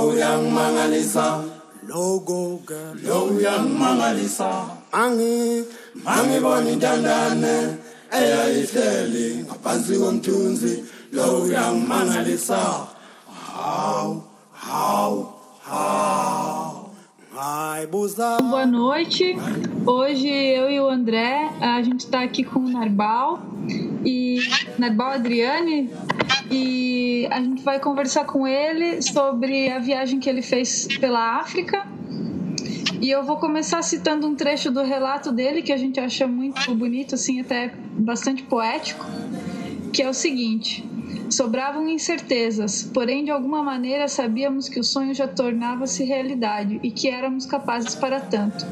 lo uyangimangalisa logo girl lo uyangimangalisa mangi mangibona intandane eyayihleli ngaphansi komthunzi. Lo uyangimangalisa how how how Boa noite. Hoje eu e o André, a gente está aqui com o Narbal. E Narbal Adriane e a gente vai conversar com ele sobre a viagem que ele fez pela África. E eu vou começar citando um trecho do relato dele que a gente acha muito bonito, assim, até bastante poético, que é o seguinte: Sobravam incertezas, porém de alguma maneira sabíamos que o sonho já tornava-se realidade e que éramos capazes para tanto.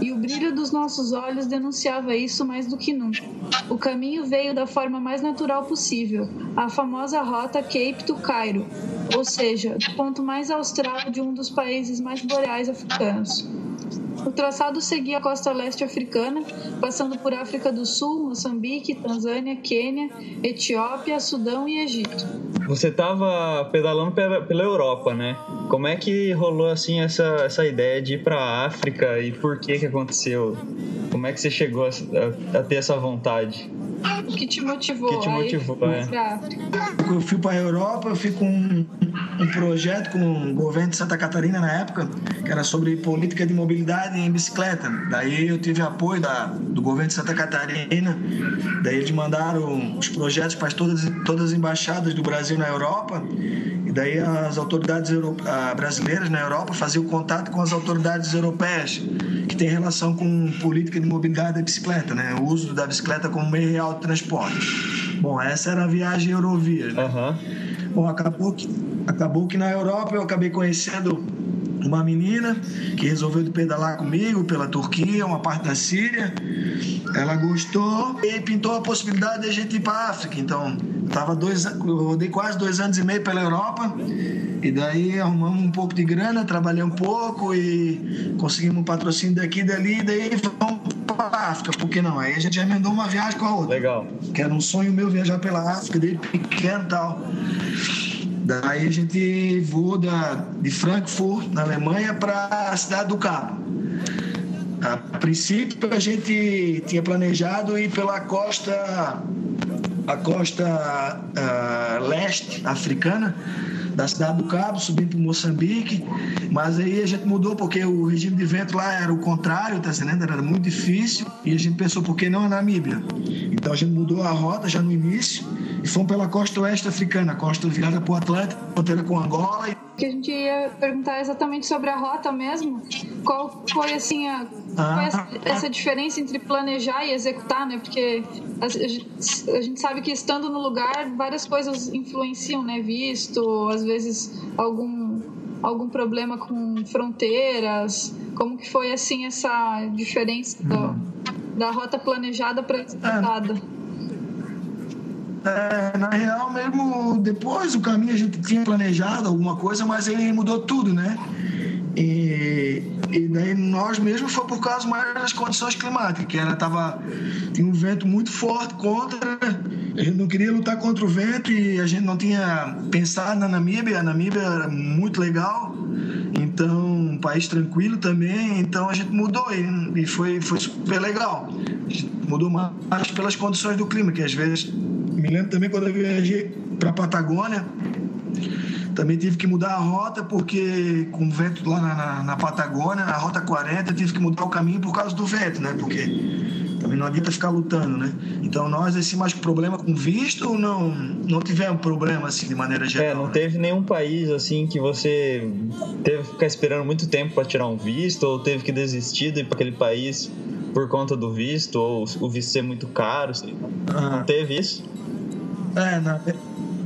E o brilho dos nossos olhos denunciava isso mais do que nunca. O caminho veio da forma mais natural possível, a famosa rota Cape to Cairo, ou seja, do ponto mais austral de um dos países mais boreais africanos. O traçado seguia a costa leste africana, passando por África do Sul, Moçambique, Tanzânia, Quênia, Etiópia, Sudão e Egito. Você estava pedalando pela Europa, né? Como é que rolou assim essa, essa ideia de ir para a África e por que que aconteceu? Como é que você chegou a, a ter essa vontade? O que te motivou? que te motivou, a ir é. Eu fui para a Europa, eu fui com um, um, projeto com o governo de Santa Catarina na época, que era sobre política de mobilidade em bicicleta. Daí eu tive apoio da, do governo de Santa Catarina, daí eles mandaram os projetos para todas, todas as embaixadas do Brasil na Europa, e daí as autoridades ah, brasileiras na Europa faziam contato com as autoridades europeias, que têm relação com política de mobilidade da bicicleta, né? o uso da bicicleta como meio real transporte. Bom, essa era a viagem Eurovia. Né? Uhum. Bom, acabou que, acabou que na Europa eu acabei conhecendo uma menina que resolveu pedalar comigo pela Turquia, uma parte da Síria. Ela gostou e pintou a possibilidade de a gente ir para a África. Então, tava dois, eu rodei quase dois anos e meio pela Europa. E daí arrumamos um pouco de grana, trabalhei um pouco e conseguimos um patrocínio daqui e dali. E daí vamos para a África, por que não? Aí a gente já emendou uma viagem com a outra. Legal. Que era um sonho meu viajar pela África, desde pequeno e tal. Daí a gente voou da, de Frankfurt, na Alemanha, para a cidade do Cabo. A princípio a gente tinha planejado ir pela costa, a costa uh, leste africana, da cidade do Cabo, subindo para Moçambique, mas aí a gente mudou porque o regime de vento lá era o contrário, tá entendendo? Era muito difícil e a gente pensou por que não a Namíbia. Então a gente mudou a rota já no início e fomos pela costa oeste africana, costa virada para o Atlântico, fronteira com Angola. Que a gente ia perguntar exatamente sobre a rota mesmo. Qual foi assim a, ah, essa, essa, diferença entre planejar e executar, né? Porque a, a, gente sabe que estando no lugar várias coisas influenciam, né? Visto, às vezes algum algum problema com fronteiras. Como que foi assim essa diferença do, uhum. da rota planejada para executada? É. Na real, mesmo depois do caminho a gente tinha planejado alguma coisa, mas ele mudou tudo, né? E, e daí nós mesmos foi por causa mais das condições climáticas, que era tava tinha um vento muito forte contra, a gente não queria lutar contra o vento e a gente não tinha pensado na Namíbia, a Namíbia era muito legal, então um país tranquilo também, então a gente mudou e, e foi foi super legal. A gente mudou mais pelas condições do clima, que às vezes me lembro também quando eu viajei para a Patagônia, também tive que mudar a rota porque com o vento lá na, na, na, Patagônia, na rota 40, eu tive que mudar o caminho por causa do vento, né? Porque também não adianta ficar lutando, né? Então nós assim mais problema com visto ou não não tivemos problema assim de maneira geral. É, não né? teve nenhum país assim que você teve que ficar esperando muito tempo para tirar um visto ou teve que desistir de ir para aquele país por conta do visto ou o visto ser muito caro, assim. não teve isso? É, na,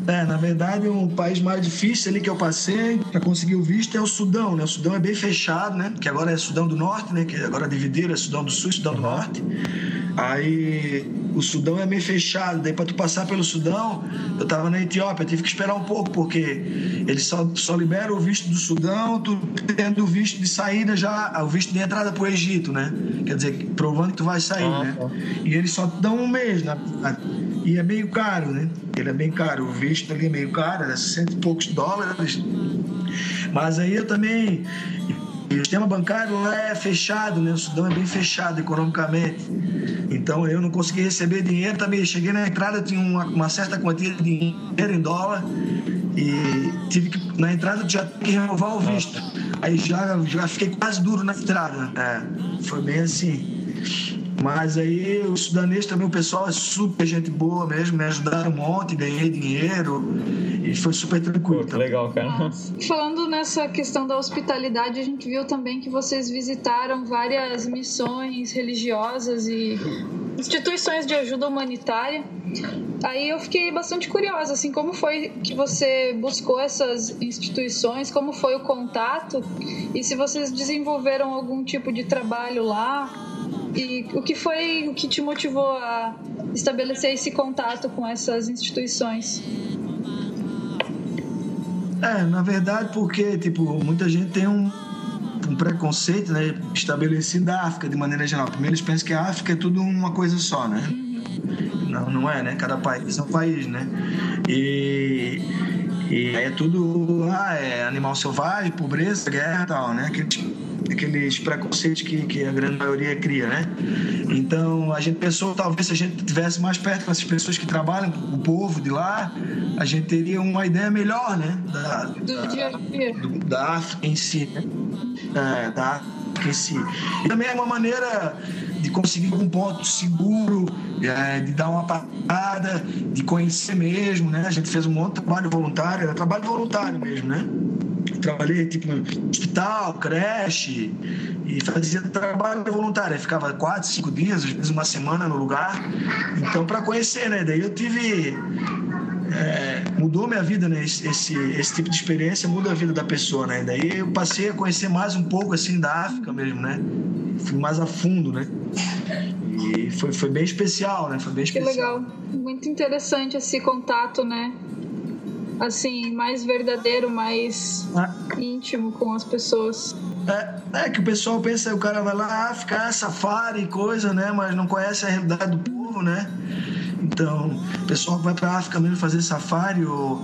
é, na verdade, um país mais difícil ali que eu passei para conseguir o visto é o Sudão, né? O Sudão é bem fechado, né? Que agora é Sudão do Norte, né? Que agora dividiram, é Sudão do Sul e Sudão do Norte. Aí o Sudão é meio fechado, daí para tu passar pelo Sudão, eu tava na Etiópia, tive que esperar um pouco, porque eles só, só liberam o visto do Sudão, tu tendo o visto de saída já, o visto de entrada pro Egito, né? Quer dizer, provando que tu vai sair, ah, né? Tá. E eles só dão um mês, na, e é meio caro, né? Ele é bem caro, o visto ali é meio caro, é cento e poucos dólares. Mas aí eu também o sistema bancário lá é fechado, né? O Sudão é bem fechado economicamente. Então eu não consegui receber dinheiro também. Cheguei na entrada, tinha uma, uma certa quantia de dinheiro em dólar e tive que, na entrada, já tinha que renovar o visto. Aí já, já fiquei quase duro na entrada. É, foi bem assim. Mas aí o sudanês também, o pessoal é super gente boa mesmo, me ajudaram um monte, ganhei dinheiro e foi super tranquilo. Pô, legal, cara. Falando nessa questão da hospitalidade, a gente viu também que vocês visitaram várias missões religiosas e instituições de ajuda humanitária. Aí eu fiquei bastante curiosa, assim, como foi que você buscou essas instituições, como foi o contato e se vocês desenvolveram algum tipo de trabalho lá, e o que foi o que te motivou a estabelecer esse contato com essas instituições? É, na verdade, porque tipo, muita gente tem um, um preconceito né, estabelecido da África de maneira geral. Primeiro eles pensam que a África é tudo uma coisa só, né? Não, não é, né? Cada país é um país, né? E, e é tudo, ah, é animal selvagem, pobreza, guerra e tal, né? Aquele tipo aqueles preconceitos que, que a grande maioria cria, né? Então a gente pensou talvez se a gente tivesse mais perto com essas pessoas que trabalham, o povo de lá, a gente teria uma ideia melhor, né? Da, do dia a dia. Da África em si, né? É, da África em si. E também é uma maneira de conseguir um ponto seguro, é, de dar uma parada, de conhecer mesmo, né? A gente fez um monte de trabalho voluntário, era trabalho voluntário mesmo, né? Trabalhei tipo no hospital, creche e fazia trabalho voluntário. Eu ficava quatro, cinco dias, às vezes uma semana no lugar. Então, para conhecer, né? Daí eu tive. É, mudou minha vida, né? Esse, esse, esse, tipo de experiência muda a vida da pessoa, né? Daí eu passei a conhecer mais um pouco assim da África mesmo, né? Fui mais a fundo, né? E foi, foi bem especial, né? Foi bem especial. Que legal. Muito interessante esse contato, né? Assim, mais verdadeiro, mais ah. íntimo com as pessoas. É, é que o pessoal pensa, o cara vai lá, ah, ficar safari e coisa, né? Mas não conhece a realidade do povo, né? Então, o pessoal vai para África mesmo fazer safari ou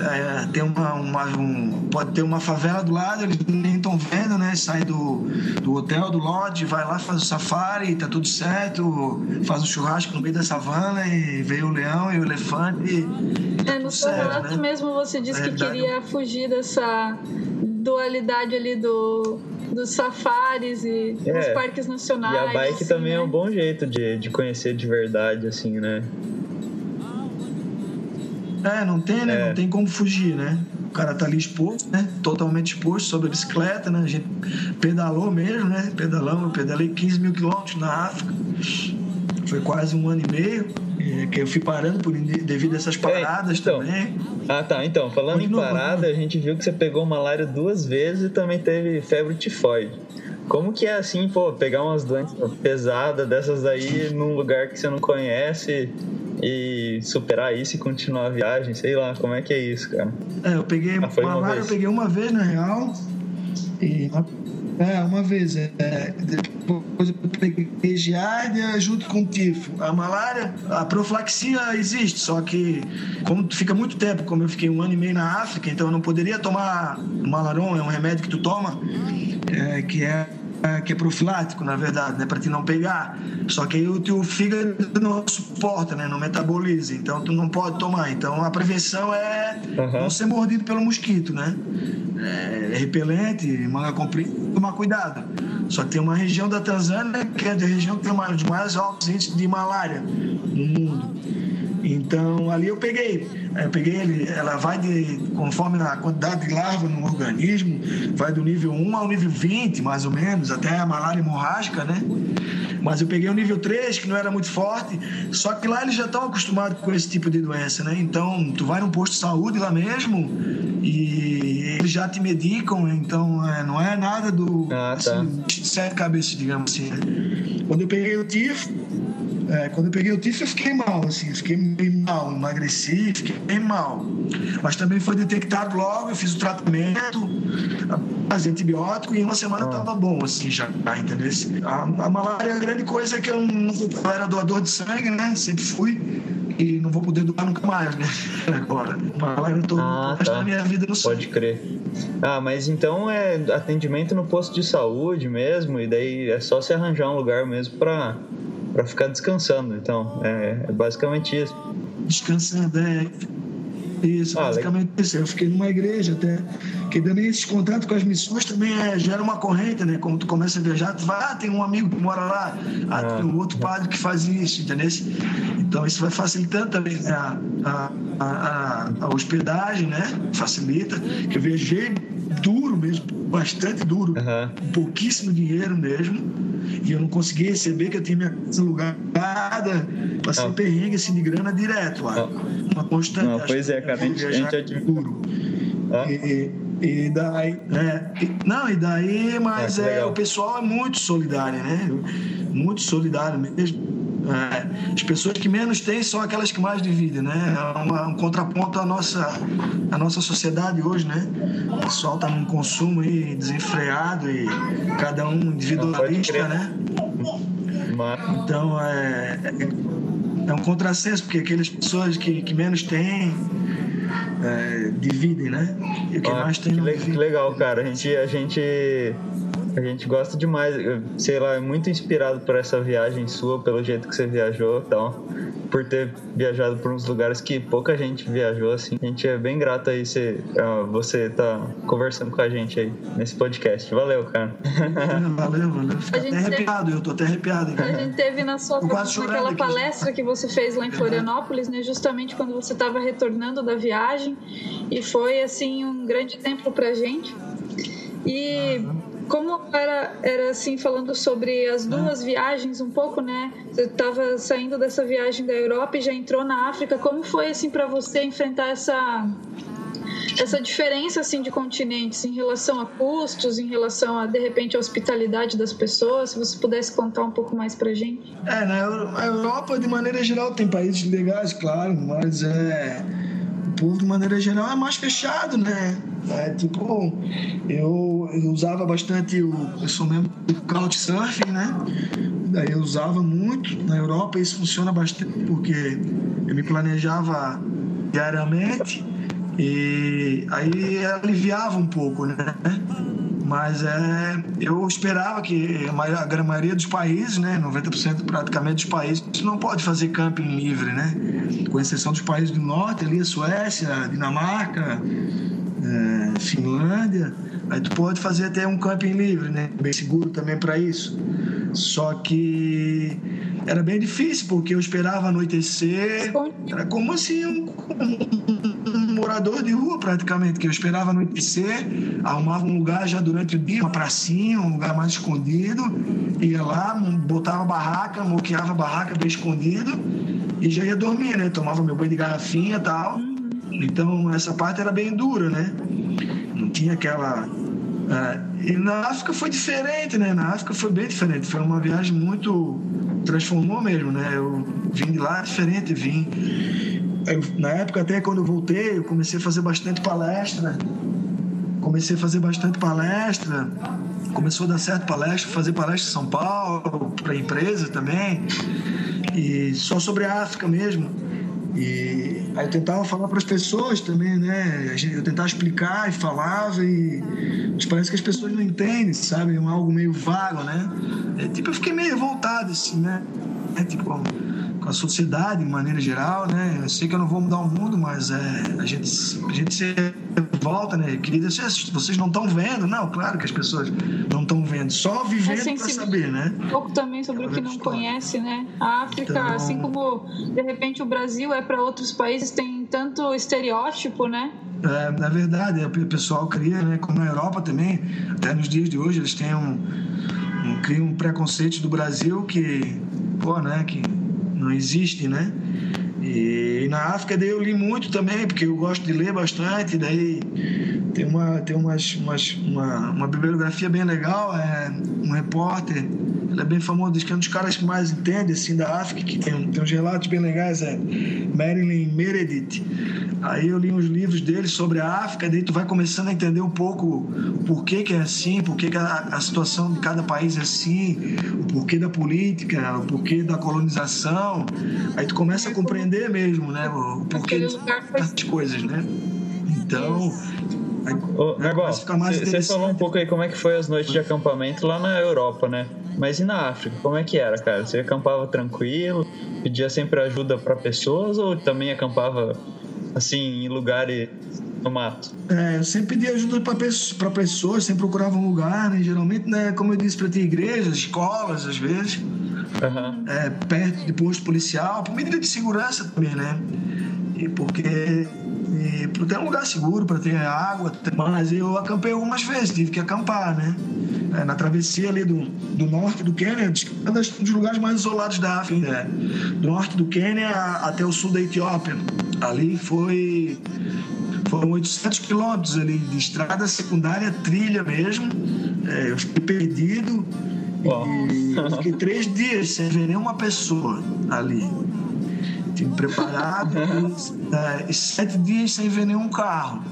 é, tem uma, uma um, pode ter uma favela do lado, eles nem estão vendo, né? Sai do, do hotel, do lodge, vai lá, faz o safari, tá tudo certo, faz um churrasco no meio da savana e veio o leão e o elefante. Tá é, no seu relato né? mesmo você disse que queria fugir dessa dualidade ali do, dos safaris e é, dos parques nacionais. E a bike assim, também né? é um bom jeito de, de conhecer de verdade, assim, né? É, não tem, né? É. Não tem como fugir, né? O cara tá ali exposto, né? Totalmente exposto sobre a bicicleta, né? A gente pedalou mesmo, né? Pedalamos, pedalei 15 mil quilômetros na África. Foi quase um ano e meio. É, que eu fui parando por, devido a essas é, paradas é, então, também. Ah, tá. Então, falando Continua, em parada, a gente viu que você pegou malária duas vezes e também teve febre tifoide. Como que é assim, pô, pegar umas doenças pesadas dessas aí num lugar que você não conhece e superar isso e continuar a viagem, sei lá, como é que é isso, cara? É, eu peguei ah, malária, eu peguei uma vez na real. E é, uma vez. É, depois eu peguei giardia junto com tifo. A malária, a profilaxia existe, só que como tu fica muito tempo, como eu fiquei um ano e meio na África, então eu não poderia tomar malaron, é um remédio que tu toma, é, que é é, que é profilático, na verdade, né, para te não pegar. Só que aí o teu fígado não suporta, né, não metaboliza, então tu não pode tomar. Então a prevenção é uhum. não ser mordido pelo mosquito, né? É, é repelente, manga comprida, tomar cuidado. Só que tem uma região da Tanzânia que é a região que tem os mais altos índices de malária no mundo. Então ali eu peguei, eu peguei ele, ela vai de conforme a quantidade de larva no organismo, vai do nível 1 ao nível 20, mais ou menos, até a malária hemorrágica, né? Mas eu peguei o nível 3, que não era muito forte, só que lá eles já estão acostumados com esse tipo de doença, né? Então, tu vai num posto de saúde lá mesmo e eles já te medicam, então é, não é nada do ah, tá. assim, sete cabeças, digamos assim. Né? Quando eu peguei o tifo, é, quando eu peguei o tifo, eu fiquei mal, assim, fiquei bem mal, emagreci, fiquei bem mal. Mas também foi detectado logo, eu fiz o tratamento, fazia antibiótico e em uma semana ah. tava bom, assim, já, entendeu? A, a malária, a grande coisa é que eu não eu era doador de sangue, né? Sempre fui. e não vou poder doar nunca mais, né? Agora. Agora eu tô ah, tá. minha vida no Pode crer. Ah, mas então é atendimento no posto de saúde mesmo, e daí é só se arranjar um lugar mesmo pra, pra ficar descansando. Então, é, é basicamente isso. Descansando, é isso, ah, basicamente isso. Eu fiquei numa igreja até, que também esses contatos com as missões também é, gera uma corrente, né? Quando tu começa a viajar, tu vai, ah, tem um amigo que mora lá, ah, ah. tem um outro padre que faz isso, entendeu? Então isso vai facilitando também né? a, a, a, a, hospedagem, né? Facilita, que eu viajei mesmo, bastante duro, uhum. pouquíssimo dinheiro mesmo e eu não conseguia receber, que eu tinha minha casa alugada, passei ah. perrengue assim de grana direto lá. Ah. Uma constante. Não, pois é, cara, a gente, a gente admira. Ah. E, e daí, né? Não, e daí, mas ah, é, o pessoal é muito solidário, né? Muito solidário mesmo. É, as pessoas que menos têm são aquelas que mais dividem, né? É uma, um contraponto à nossa, à nossa sociedade hoje, né? O pessoal está num consumo aí desenfreado e cada um individualista, né? Então é, é um contrassenso, porque aquelas pessoas que, que menos têm é, dividem, né? E o que ah, mais tem que, que legal, cara. A gente, a gente a gente gosta demais, sei lá, é muito inspirado por essa viagem sua, pelo jeito que você viajou, então, por ter viajado por uns lugares que pouca gente viajou, assim. A gente é bem grato aí você, você tá conversando com a gente aí nesse podcast. Valeu, cara. Valeu, valeu. Fico até arrepiado, teve... eu tô até arrepiado. A gente teve na sua naquela palestra que você fez lá em Florianópolis, né? Justamente quando você estava retornando da viagem e foi assim um grande tempo pra gente. E como era, era assim, falando sobre as duas viagens um pouco, né? Você estava saindo dessa viagem da Europa e já entrou na África. Como foi, assim, para você enfrentar essa essa diferença assim de continentes em relação a custos, em relação a de repente a hospitalidade das pessoas, se você pudesse contar um pouco mais pra gente. É, na Europa de maneira geral tem países legais, claro, mas é povo, de maneira geral, é mais fechado, né? É, tipo, eu, eu usava bastante o. Eu sou mesmo do Couchsurfing, né? Daí eu usava muito. Na Europa isso funciona bastante porque eu me planejava diariamente e aí aliviava um pouco, né? Mas é, eu esperava que a grande maioria dos países, né, 90% praticamente dos países, não pode fazer camping livre, né? Com exceção dos países do norte, ali a Suécia, a Dinamarca, é, Finlândia. Aí tu pode fazer até um camping livre, né? Bem seguro também para isso. Só que era bem difícil, porque eu esperava anoitecer. Era como assim um, morador de rua, praticamente, que eu esperava anoitecer, arrumava um lugar já durante o dia, uma pracinha, um lugar mais escondido, ia lá, botava barraca, moqueava a barraca bem escondido e já ia dormir, né? Tomava meu banho de garrafinha e tal. Então, essa parte era bem dura, né? Não tinha aquela é, e na África foi diferente, né? Na África foi bem diferente. Foi uma viagem muito. transformou mesmo, né? Eu vim de lá diferente, vim. Na época, até quando eu voltei, eu comecei a fazer bastante palestra. Comecei a fazer bastante palestra. Começou a dar certo palestra, fazer palestra em São Paulo, para empresa também. E só sobre a África mesmo. E aí eu tentava falar para as pessoas também, né? Eu tentava explicar e falava e mas parece que as pessoas não entendem, sabe? É algo meio vago, né? É, tipo, eu fiquei meio revoltado, assim, né? É, tipo, com a sociedade de maneira geral, né? Eu sei que eu não vou mudar o mundo, mas é, a, gente, a gente se volta, né? Querida, vocês não estão vendo? Não, claro que as pessoas não estão vendo, só vivendo é para saber, né? Um pouco também sobre o que não conhece, né? A África, então... assim como de repente o Brasil é para outros países, tem tanto estereótipo, né? É, na verdade, o pessoal cria, né? Como na Europa também, até nos dias de hoje, eles têm um, um criam um preconceito do Brasil que, pô, né? Que não existe, né? E na África daí eu li muito também, porque eu gosto de ler bastante, daí Tem uma, tem umas, umas, uma, uma bibliografia bem legal, é um repórter, ele é bem famoso, diz que é um dos caras que mais entende assim, da África, que tem, tem uns relatos bem legais, é Marilyn Meredith. Aí eu li uns livros dele sobre a África, daí tu vai começando a entender um pouco por que, que é assim, por que, que a, a situação de cada país é assim, o porquê da política, o porquê da colonização. Aí tu começa a compreender mesmo, né? O porquê das coisas, né? Então, Ô, você falou um pouco aí como é que foi as noites de acampamento lá na Europa, né? Mas e na África, como é que era, cara? Você acampava tranquilo, pedia sempre ajuda para pessoas ou também acampava assim em lugares no mato? É, eu sempre pedia ajuda para pessoas, sempre procurava um lugar, né? Geralmente, né, como eu disse para ti, igrejas, escolas, às vezes, uhum. é, perto de posto policial, por medida de segurança também, né? E porque para ter um lugar seguro, para ter água. Mas eu acampei algumas vezes, tive que acampar, né? É, na travessia ali do, do norte do Quênia, um dos lugares mais isolados da África, né? do norte do Quênia até o sul da Etiópia. Ali foi foram 800 quilômetros ali de estrada secundária, trilha mesmo. É, eu fiquei perdido e fiquei três dias sem ver nenhuma pessoa ali preparado é, sete dias sem ver nenhum carro.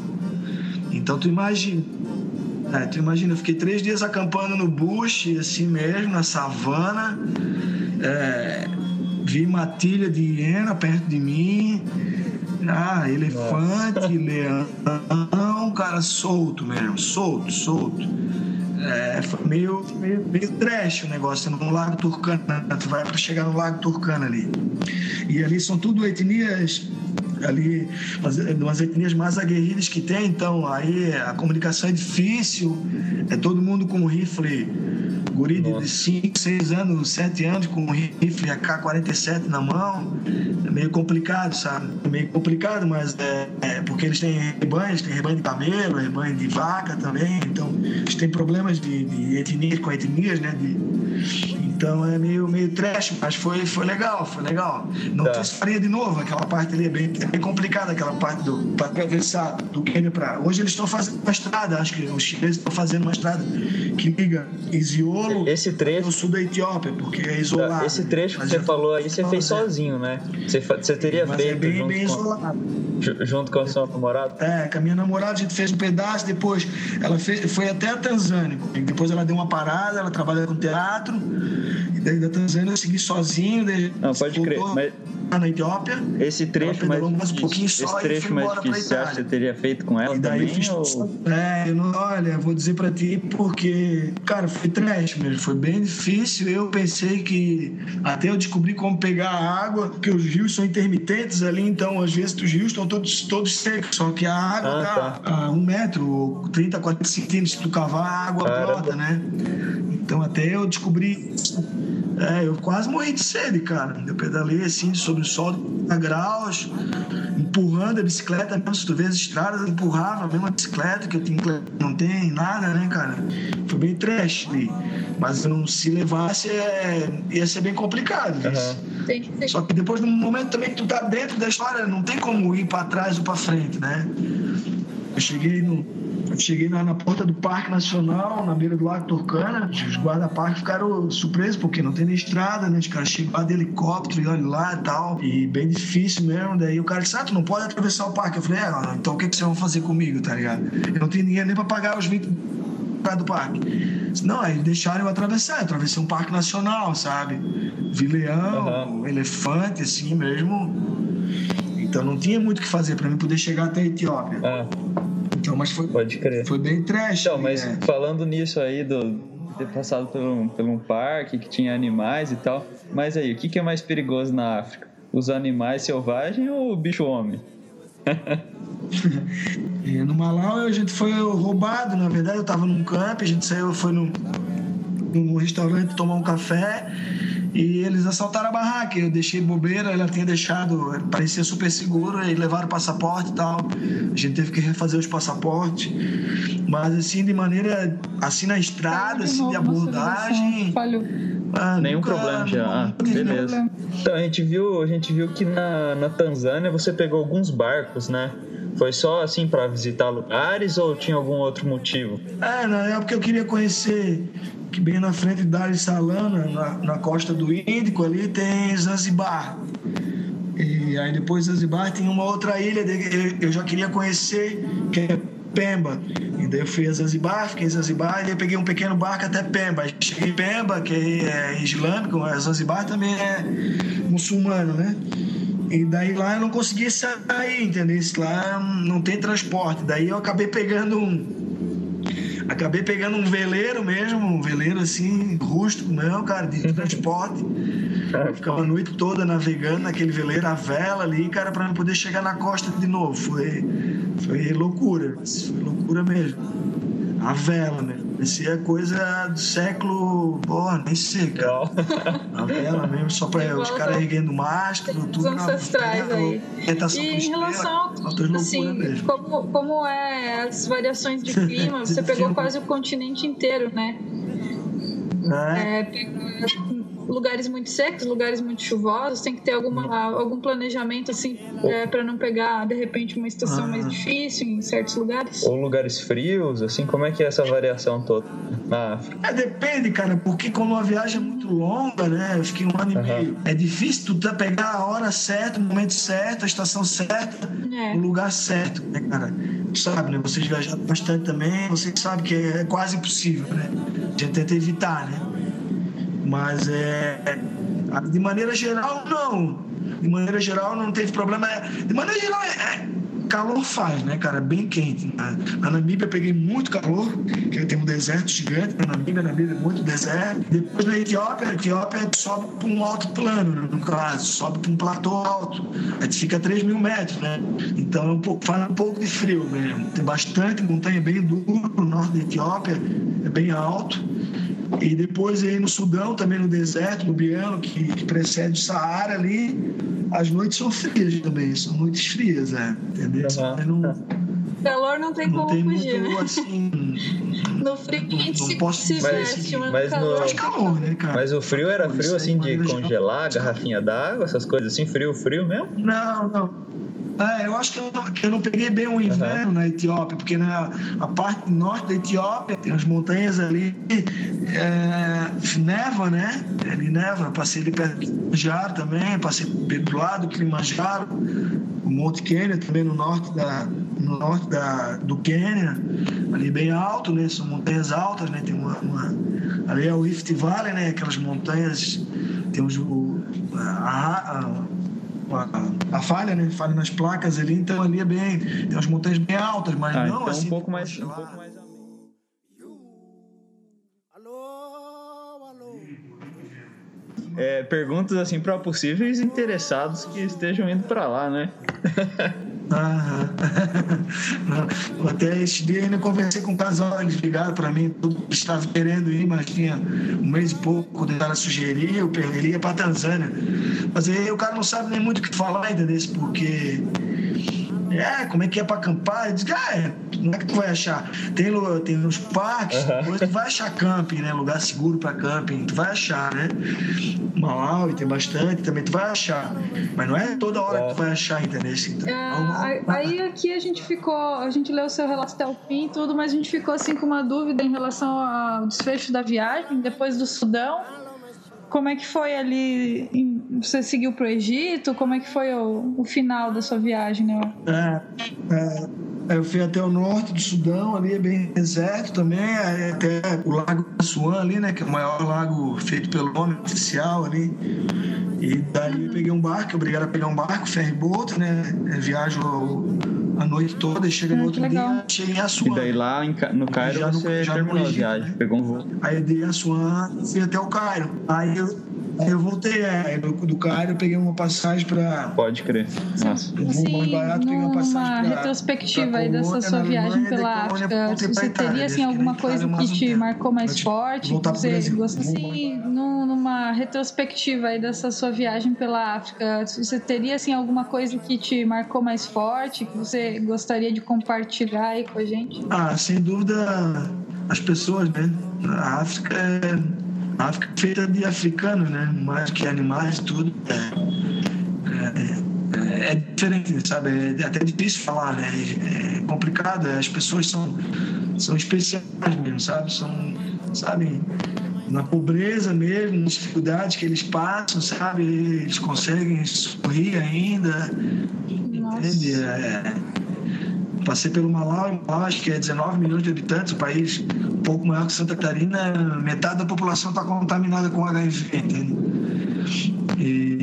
Então tu imagina, é, tu imagina, eu fiquei três dias acampando no bush, assim mesmo, na savana. É, vi matilha de hiena perto de mim. Ah, elefante, Nossa. leão, cara solto mesmo, solto, solto. É, foi meio, meio, meio trash o negócio, no Lago Turcana. Tu vai para chegar no Lago Turcana ali. E ali são tudo etnias ali umas etnias mais aguerridas que tem, então aí a comunicação é difícil, é todo mundo com rifle guri de 5, 6 anos, 7 anos com um rifle AK-47 na mão, é meio complicado, sabe? É meio complicado, mas é, é porque eles têm rebanhos, tem rebanho de camelo, rebanho de vaca também, então eles têm problemas de, de etnias com etnias, né? De, então é meio, meio trash, mas foi, foi legal, foi legal. Não tá. faria de novo, aquela parte ali é bem, é bem complicada, aquela parte do para atravessar do Quênia para. Hoje eles estão fazendo uma estrada, acho que os chineses estão fazendo uma estrada que liga Isiolo esse trecho sul da Etiópia, porque é isolado. Esse trecho que você falou aí, você fez sozinho, né? Você, você teria mas é feito. É bem, bem com, isolado. Junto com a sua namorada? É, com a minha namorada a gente fez um pedaço, depois ela fez, foi até a Tanzânia. Depois ela deu uma parada, ela trabalha com teatro. E daí da Tanzânia eu segui sozinho. Daí Não, pode crer. Mas na Etiópia. Esse trecho mais, mais um pouquinho só esse trecho mais difícil, você acha que você teria feito com ela e daí também? Fiz, ou... É, eu não, olha, vou dizer pra ti porque, cara, foi trash mesmo, foi bem difícil. Eu pensei que até eu descobri como pegar a água, porque os rios são intermitentes ali, então às vezes os rios estão todos, todos secos, só que a água ah, tá. a um metro, 30, 40 centímetros, se tu cavar, a água Caramba. brota, né? Então até eu descobri é, eu quase morri de sede, cara. Eu pedalei assim sobre o solo a graus, empurrando a bicicleta, mesmo se tu vê as estradas, eu empurrava a mesma bicicleta, que eu tinha, não tem nada, né, cara? Foi bem trash ali. Mas não se levasse, é, ia ser bem complicado. Uhum. Só que depois, no momento também que tu tá dentro da história, não tem como ir para trás ou para frente, né? Eu cheguei no, cheguei na, na, porta do Parque Nacional, na beira do Lago Turcana. Os guarda-parque ficaram surpresos, porque não tem nem estrada, né? Os caras chegam lá de helicóptero e olham lá e tal. E bem difícil mesmo. Daí o cara disse: Ah, tu não pode atravessar o parque. Eu falei: É, então o que, que vocês vão fazer comigo, tá ligado? Eu não tenho dinheiro nem pra pagar os 20 do parque. Não, aí deixaram eu atravessar. Eu atravessei um parque nacional, sabe? Vi leão, uhum. elefante, assim mesmo. Então não tinha muito o que fazer para mim poder chegar até a Etiópia. É. Então, mas foi, Pode crer. foi bem trash. Então, mas né? falando nisso aí do ter passado por um, por um parque que tinha animais e tal, mas aí, o que, que é mais perigoso na África? Os animais selvagens ou o bicho homem? no Malau a gente foi roubado, na verdade eu estava num camp, a gente saiu, foi num, num restaurante tomar um café e eles assaltaram a barraca. Eu deixei bobeira, ela tinha deixado, parecia super seguro, e levaram o passaporte e tal. A gente teve que refazer os passaportes. Mas assim, de maneira, assim na estrada, assim, de abordagem. Falhou. Ah, Nenhum nunca, problema já. Ah, beleza. Então a gente viu, a gente viu que na, na Tanzânia você pegou alguns barcos, né? Foi só assim para visitar lugares ou tinha algum outro motivo? É, na época eu queria conhecer que bem na frente de Dar es Salaam, na, na costa do Índico, ali tem Zanzibar. E aí depois de Zanzibar tem uma outra ilha que eu já queria conhecer, que é Pemba. E daí eu fui a Zanzibar, fiquei em Zanzibar, e daí peguei um pequeno barco até Pemba. Cheguei em Pemba, que é islâmico, mas Zanzibar também é muçulmano, né? E daí lá eu não conseguia sair, entendeu? Lá não tem transporte. Daí eu acabei pegando um. Acabei pegando um veleiro mesmo, um veleiro assim, rústico mesmo, cara, de transporte. Eu ficava a noite toda navegando naquele veleiro, a vela ali, cara, para poder chegar na costa de novo. Foi, foi loucura, foi loucura mesmo. A vela, né? Parecia coisa do século. Porra, nem sei, cara. A vela mesmo, só pra os caras erguendo mastro, tudo. Os ancestrais aí. E em relação. Assim, como, como é as variações de clima, você pegou quase o continente inteiro, né? É. é lugares muito secos, lugares muito chuvosos, tem que ter alguma, algum planejamento assim é, para não pegar de repente uma estação ah. mais difícil em certos lugares. Ou lugares frios, assim, como é que é essa variação toda na África? É, depende, cara, porque como a viagem é muito longa, né? Eu fiquei um ano uhum. e meio. É difícil tu tá pegar a hora certa, o momento certo, a estação certa, é. o lugar certo, né, cara? Tu sabe, né? Vocês viajaram bastante também, você sabe que é quase impossível, né? A gente tenta evitar, né? Mas é, de maneira geral, não. De maneira geral, não teve problema. De maneira geral, é, é calor faz, né, cara? Bem quente. Na Namíbia peguei muito calor, que tem um deserto gigante na Namíbia, na Namíbia é muito deserto. Depois na Etiópia, a Etiópia sobe para um alto plano, no caso, sobe para um platô alto. A gente fica a 3 mil metros, né? Então é um pouco, faz um pouco de frio mesmo. Tem bastante montanha bem dura no norte da Etiópia, é bem alto. E depois aí no Sudão, também no deserto lubiano, que, que precede o Saara ali, as noites são frias também, são noites frias, é, entendeu? Uhum. Não, calor não tem não como tem fugir. Muito, assim, no frio quente não, não posso se veste, mas, mas no calor, calor, né, cara? Mas o frio era frio assim de congelar, garrafinha d'água, essas coisas assim, frio, frio mesmo? Não, não. É, eu acho que eu não, eu não peguei bem o inverno uhum. na Etiópia, porque na a parte norte da Etiópia tem as montanhas ali, é, neva, né? Ali neva, passei ali perto do Kilimanjaro também, passei do lado do Kilimanjaro, o Monte Quênia também no norte da, no norte da, do Quênia, ali bem alto, né? São montanhas altas, né? Tem uma, uma ali é o Rift Valley, né? Aquelas montanhas, temos o, a, a a, a, falha, né? Falha nas placas ali, então ali é bem. Tem umas montanhas bem altas, mas ah, não então assim. Um pouco mais. Um pouco mais É, perguntas assim para possíveis interessados que estejam indo para lá, né? Até esse dia ainda conversei com um casal, eles ligaram para mim, tudo estava querendo ir, mas tinha um mês e pouco de dar a sugerir, eu perderia para Tanzânia. Mas aí o cara não sabe nem muito o que falar ainda desse, porque é, como é que é para acampar? Eu disse, ah, é, como é que tu vai achar? Tem, tem nos parques, uhum. tu vai achar camping, né? Lugar seguro para camping, tu vai achar, né? Malawi tem bastante, também tu vai achar. Mas não é toda hora é. que tu vai achar, entendeu? Então, é, aí aqui a gente ficou, a gente leu o seu relato até o fim e tudo, mas a gente ficou assim com uma dúvida em relação ao desfecho da viagem, depois do Sudão como é que foi ali? Você seguiu para o Egito? Como é que foi o, o final da sua viagem, né? É, é, eu fui até o norte do Sudão, ali é bem deserto também, até o Lago Assuan ali, né? Que é o maior lago feito pelo homem oficial ali. E daí eu peguei um barco, obrigado a pegar um barco, ferry boat, né? Viajo a noite toda e chega no ah, outro dia, cheguei em Assuan. E daí lá no Cairo já você no, já terminou a viagem, né? pegou um voo. Aí eu dei Assuan e fui até o Cairo. Aí eu Aí eu voltei, é, do, do Cairo eu peguei uma passagem para. Pode crer. Nossa. Um voo mais barato, peguei uma passagem pra, retrospectiva pra aí dessa sua viagem pela África. Você teria assim, alguma coisa que te marcou mais forte? Que você gosta assim, numa retrospectiva aí dessa sua viagem pela África, você teria assim alguma coisa que te marcou mais forte, que você gostaria de compartilhar aí com a gente? Ah, sem dúvida as pessoas, né? A África é a África é feita de africanos, né? Mais que animais, tudo. É, é, é diferente, sabe? É até difícil falar, né? É complicado, as pessoas são, são especiais mesmo, sabe? São, sabe? Na pobreza mesmo, nas dificuldades que eles passam, sabe? Eles conseguem sorrir ainda, Entende? É, passei pelo Malau, acho que é 19 milhões de habitantes, um país um pouco maior que Santa Catarina, metade da população está contaminada com HIV, entende? E,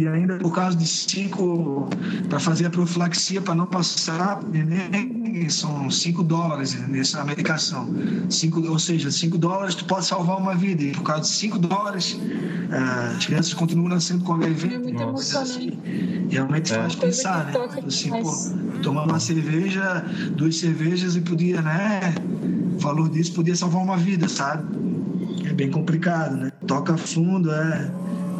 e ainda por causa de cinco, para fazer a profilaxia, para não passar neném, são 5 dólares nessa medicação. Cinco, ou seja, 5 dólares tu pode salvar uma vida. E por causa de 5 dólares, uh, as crianças continuam nascendo com HIV. É muito emocionante. Realmente é. faz pensar, né? Assim, pô, tomar uma cerveja, duas cervejas e podia, né? O valor disso podia salvar uma vida, sabe? É bem complicado, né? Toca fundo, é.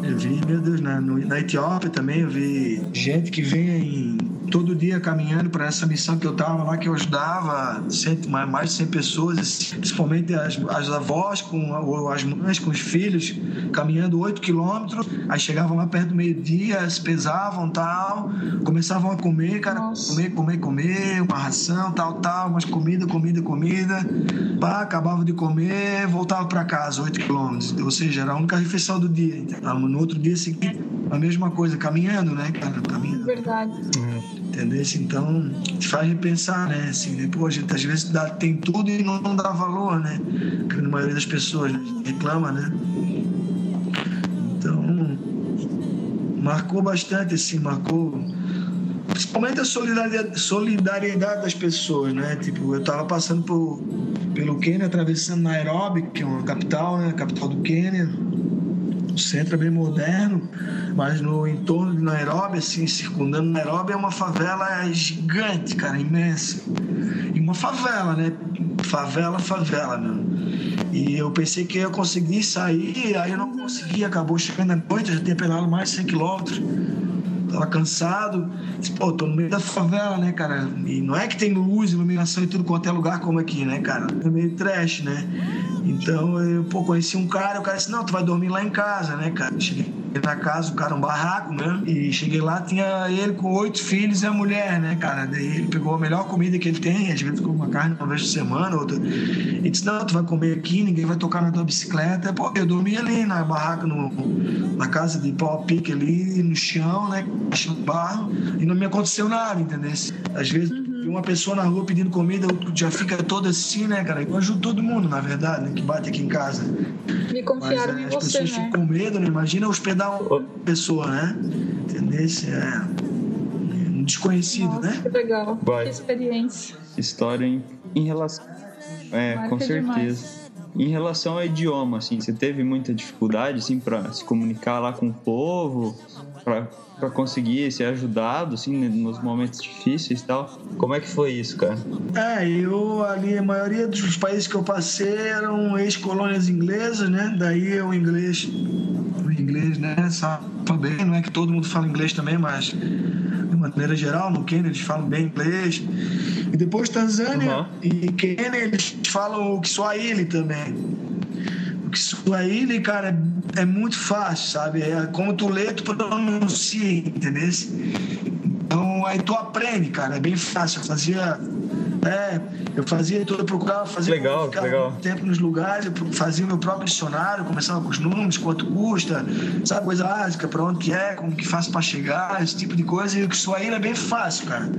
Eu vi, meu Deus, na, no, na Etiópia também eu vi gente que vem todo dia caminhando para essa missão que eu estava lá, que eu ajudava cento, mais de 100 pessoas, principalmente as, as avós com, ou as mães com os filhos, caminhando 8 quilômetros, aí chegavam lá perto do meio-dia, se pesavam tal, começavam a comer, cara, Nossa. comer, comer, comer, uma ração, tal, tal, mas comida, comida, comida, pá, acabava de comer, voltava para casa, 8 quilômetros, ou seja, era a única refeição do dia. Então, no outro dia seguinte, a mesma coisa, caminhando, né, cara, caminhando. Verdade. Uhum. Entendeu? Então, te faz repensar, né? Assim, né? Pô, gente às vezes dá, tem tudo e não, não dá valor, né? Que a maioria das pessoas né? reclama, né? Então, marcou bastante, assim, marcou principalmente a solidariedade, solidariedade das pessoas, né? Tipo, eu tava passando por, pelo Quênia, atravessando Nairobi, que é uma capital, né? capital do Quênia o centro é bem moderno, mas no entorno de Nairobi, assim, circundando Nairobi, é uma favela gigante, cara, imensa. E uma favela, né? Favela, favela, meu. E eu pensei que eu conseguir sair, aí eu não consegui, acabou chegando à noite, eu já tinha pedalado mais de 100 quilômetros tava cansado. Disse, pô, tô no meio da favela, né, cara? E não é que tem luz, iluminação e tudo quanto é lugar como aqui, né, cara? É meio trash, né? Então eu, pô, conheci um cara, o cara disse, não, tu vai dormir lá em casa, né, cara? Cheguei na casa, o cara, um barraco, né? E cheguei lá, tinha ele com oito filhos e a mulher, né, cara? Daí ele pegou a melhor comida que ele tem, às vezes com uma carne uma vez por semana, outra. E disse, não, tu vai comer aqui, ninguém vai tocar na tua bicicleta. Pô, eu dormi ali na barraca, no, na casa de pau pique ali, no chão, né? Chão barro, e não me aconteceu nada, entendeu? Às vezes uma pessoa na rua pedindo comida já fica toda assim, né, cara? Eu ajudo todo mundo, na verdade, né, que bate aqui em casa. Me confiaram Mas, é, em as você, pessoas né? ficam com medo, né? Imagina hospedar uma pessoa, né? Entendeu? É um desconhecido, Nossa, né? Que legal. Vai. Que experiência. História em, em relação. É, Marca com certeza. Demais. Em relação ao idioma, assim, você teve muita dificuldade, assim, para se comunicar lá com o povo, para conseguir ser ajudado, assim, nos momentos difíceis e tal. Como é que foi isso, cara? É, eu ali, a maioria dos países que eu passei eram ex-colônias inglesas, né? Daí o inglês, o inglês, né? Sabe bem, não é que todo mundo fala inglês também, mas de maneira geral, no Quênia eles falam bem inglês. E depois Tanzânia uhum. e Quênia eles falam o Kiswahili também. O Kiswahili, cara, é, é muito fácil, sabe? É como tu lê, tu pronuncia, entendeu? Então aí tu aprende, cara, é bem fácil. Eu fazia. É, eu fazia tudo, eu procurava fazer legal, legal. tempo nos lugares, eu fazia o meu próprio dicionário, começava com os números, quanto custa, sabe, coisa básica, para onde que é, como que faço para chegar, esse tipo de coisa, e o Kiswahili é bem fácil, cara.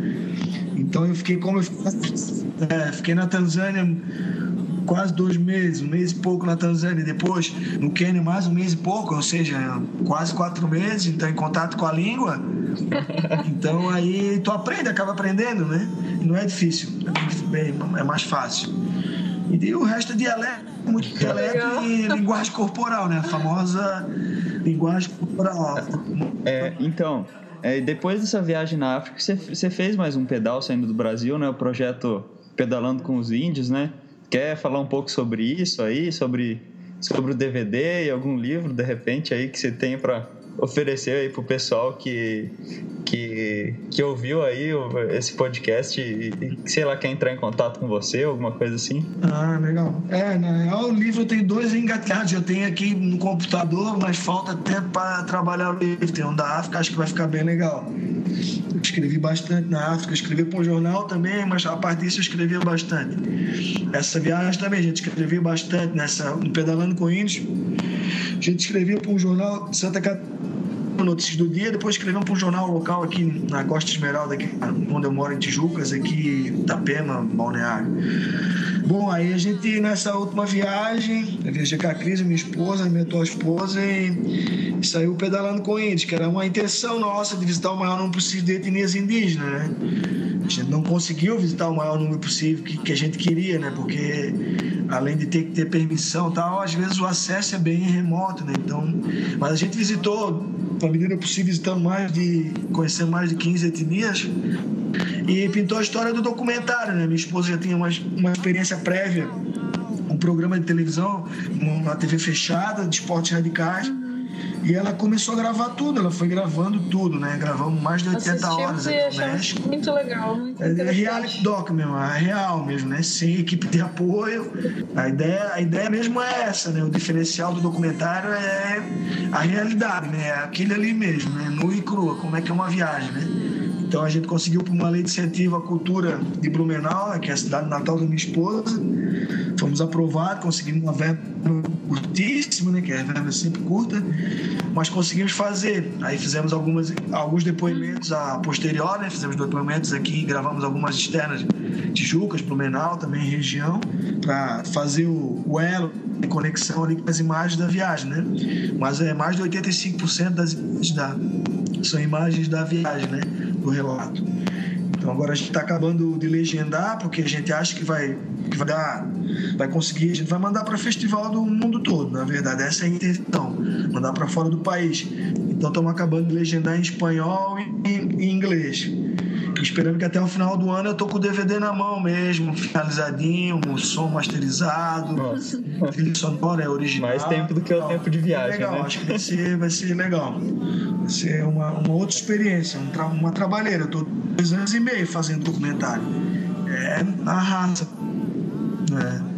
Então eu fiquei como eu é, fiquei na Tanzânia quase dois meses, um mês e pouco na Tanzânia, depois no Quênia mais um mês e pouco, ou seja, quase quatro meses, então em contato com a língua. Então aí tu aprende, acaba aprendendo, né? E não é difícil, é, bem, é mais fácil. E o resto é dialeto, muito dialeto e linguagem corporal, né? A famosa linguagem corporal. É, então, é, depois dessa viagem na África, você, você fez mais um pedal saindo do Brasil, né? O projeto Pedalando com os Índios, né? Quer falar um pouco sobre isso aí, sobre, sobre o DVD e algum livro, de repente, aí que você tem para oferecer aí pro pessoal que, que, que ouviu aí esse podcast e, e, sei lá, quer entrar em contato com você, alguma coisa assim? Ah, legal. É, né? o livro tem dois engateados, eu tenho aqui no computador, mas falta tempo para trabalhar o livro. Tem um da África, acho que vai ficar bem legal. escrevi bastante na África, escrevi para um jornal também, mas a parte disso eu escrevia bastante. Essa viagem também gente escrevia bastante nessa, no Pedalando com Índios. A gente escrevia para um jornal de Santa Catarina notícias do dia, depois escrevemos para um jornal local aqui na Costa Esmeralda, aqui, onde eu moro em Tijucas, aqui Itapema, Balneário. Bom, aí a gente, nessa última viagem, eu viajei com a Cris, minha esposa, minha atual esposa, e, e saiu pedalando com eles, que era uma intenção nossa de visitar o maior número possível de etnias indígenas, né? A gente não conseguiu visitar o maior número possível que, que a gente queria, né? Porque além de ter que ter permissão e tal, às vezes o acesso é bem remoto, né? Então, mas a gente visitou, na medida possível, visitando mais de, conhecendo mais de 15 etnias e pintou a história do documentário, né? Minha esposa já tinha uma, uma experiência prévia, um programa de televisão, uma TV fechada de esportes radicais. E ela começou a gravar tudo, ela foi gravando tudo, né? Gravamos mais de 80 horas aqui no México. Muito legal, muito é, é reality doc mesmo, é real mesmo, né? Sem equipe de apoio. A ideia, a ideia mesmo é essa, né? O diferencial do documentário é a realidade, né? É aquele ali mesmo, né? Nu e crua, como é que é uma viagem, né? Então a gente conseguiu por uma lei de incentivo à cultura de Blumenau, né, que é a cidade natal da minha esposa. Fomos aprovados, conseguimos uma verba curtíssima, né, que é a verba sempre curta, mas conseguimos fazer. Aí fizemos algumas, alguns depoimentos a posterior, né, fizemos depoimentos aqui, gravamos algumas externas Tijucas, Blumenau, também região, para fazer o, o elo de conexão ali com as imagens da viagem, né? Mas é mais de 85% das da, são imagens da viagem, né? Do relato. Então agora a gente está acabando de legendar porque a gente acha que vai, que vai dar, vai conseguir, a gente vai mandar para festival do mundo todo, na verdade, essa é a intenção, mandar para fora do país. Então estamos acabando de legendar em espanhol e em inglês. Esperando que até o final do ano eu tô com o DVD na mão mesmo, finalizadinho, o som masterizado, trilha sonora é original. Mais tempo do que o tempo de viagem, legal, né? acho que vai ser, vai ser legal. Vai ser uma, uma outra experiência, um tra uma trabalheira. Eu tô dois anos e meio fazendo documentário. É na raça. É.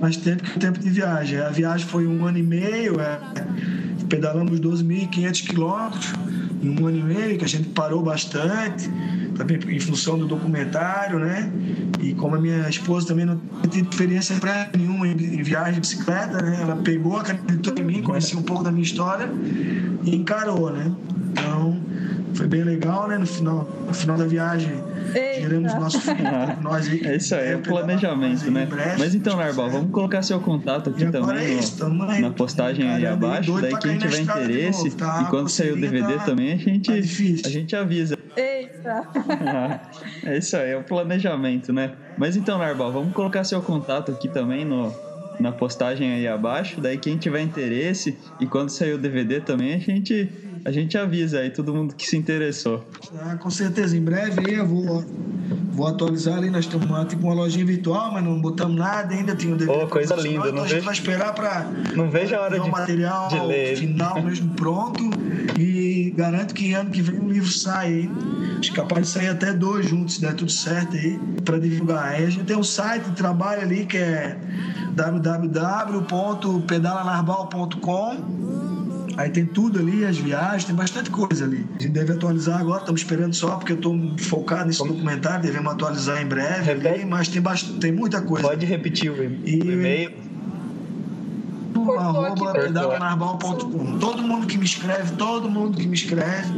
Mais tempo que o tempo de viagem. A viagem foi um ano e meio, é, pedalamos 12.500 quilômetros em um ano e meio, que a gente parou bastante, também em função do documentário, né? E como a minha esposa também não tinha experiência nenhuma em viagem de bicicleta, né? Ela pegou, acreditou em mim, conhecia um pouco da minha história e encarou, né? Foi bem legal, né? No final, no final da viagem, geramos nosso nós aí. É isso aí, é o planejamento, né? Breve, Mas então, Narbal, vamos colocar seu contato aqui também é isso, no, na postagem aí abaixo. Daí quem tiver interesse novo, tá? e quando sair o DVD tá, também, a gente, tá a gente avisa. Eita! é isso aí, é o planejamento, né? Mas então, Narbal, vamos colocar seu contato aqui também no, na postagem aí abaixo. Daí quem tiver interesse e quando sair o DVD também, a gente a gente avisa aí todo mundo que se interessou. Ah, com certeza, em breve aí eu vou, vou atualizar ali. Nós temos uma, tipo uma lojinha virtual, mas não botamos nada ainda. Tem o DVD. Oh, coisa linda, então não a gente vai esperar para não vejo a hora de, o material de ler. final mesmo pronto. E garanto que ano que vem o livro sai aí. Acho capaz de sair até dois juntos, se der tudo certo aí, para divulgar. Aí a gente tem um site de trabalho ali que é www.pedalanarbal.com Aí tem tudo ali, as viagens, tem bastante coisa ali. A gente deve atualizar agora, estamos esperando só porque eu estou focado nesse Como? documentário, devemos atualizar em breve, ali, mas tem, bastante, tem muita coisa. Pode repetir o e-mail. arroba pedalanarbal.com. Todo mundo que me escreve, todo mundo que me escreve,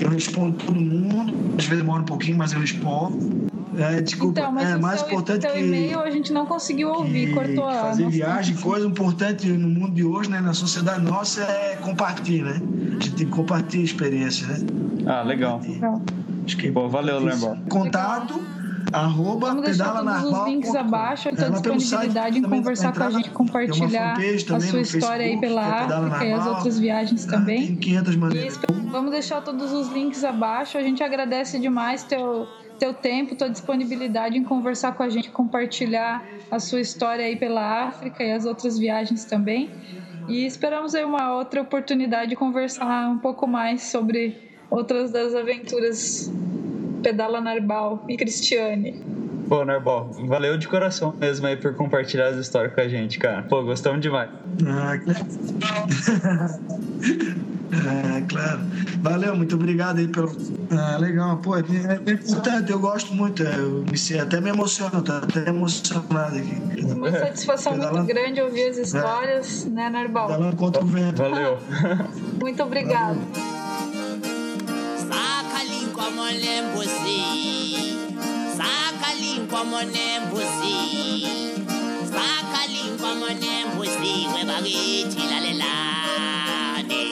eu respondo todo mundo. Às vezes demora um pouquinho, mas eu respondo. É, desculpa, então, mas é mais seu, importante que e-mail a gente não conseguiu ouvir, cortou a fazer viagem, coisa importante no mundo de hoje, né, na sociedade nossa é compartilhar, né? A gente tem que compartilhar a experiência, né? Ah, legal. Acho que Bom, valeu, Lembro. Contato arroba Vamos deixar todos os links abaixo, a tua disponibilidade em conversar com a gente, compartilhar a sua história aí pela África e as outras viagens também. Tem 500 maneiras. Vamos deixar todos os links abaixo. A gente agradece demais teu teu tempo, tua disponibilidade em conversar com a gente, compartilhar a sua história aí pela África e as outras viagens também. E esperamos aí uma outra oportunidade de conversar um pouco mais sobre outras das aventuras Pedala Narbal e Cristiane. Pô, Narbol, valeu de coração mesmo aí por compartilhar as histórias com a gente, cara. Pô, gostamos demais. Ah, É, claro. Valeu, muito obrigado aí pelo. Ah, legal. Pô, é, é importante, eu gosto muito. É, eu me até me emociono, tô até emocionado aqui. Uma satisfação muito grande ouvir as histórias, é. né, Narbal? contra o vento. Valeu. muito obrigado. zakhala inkomo nembuzi zakhala inkomo nembuzi kwebakithi lalelane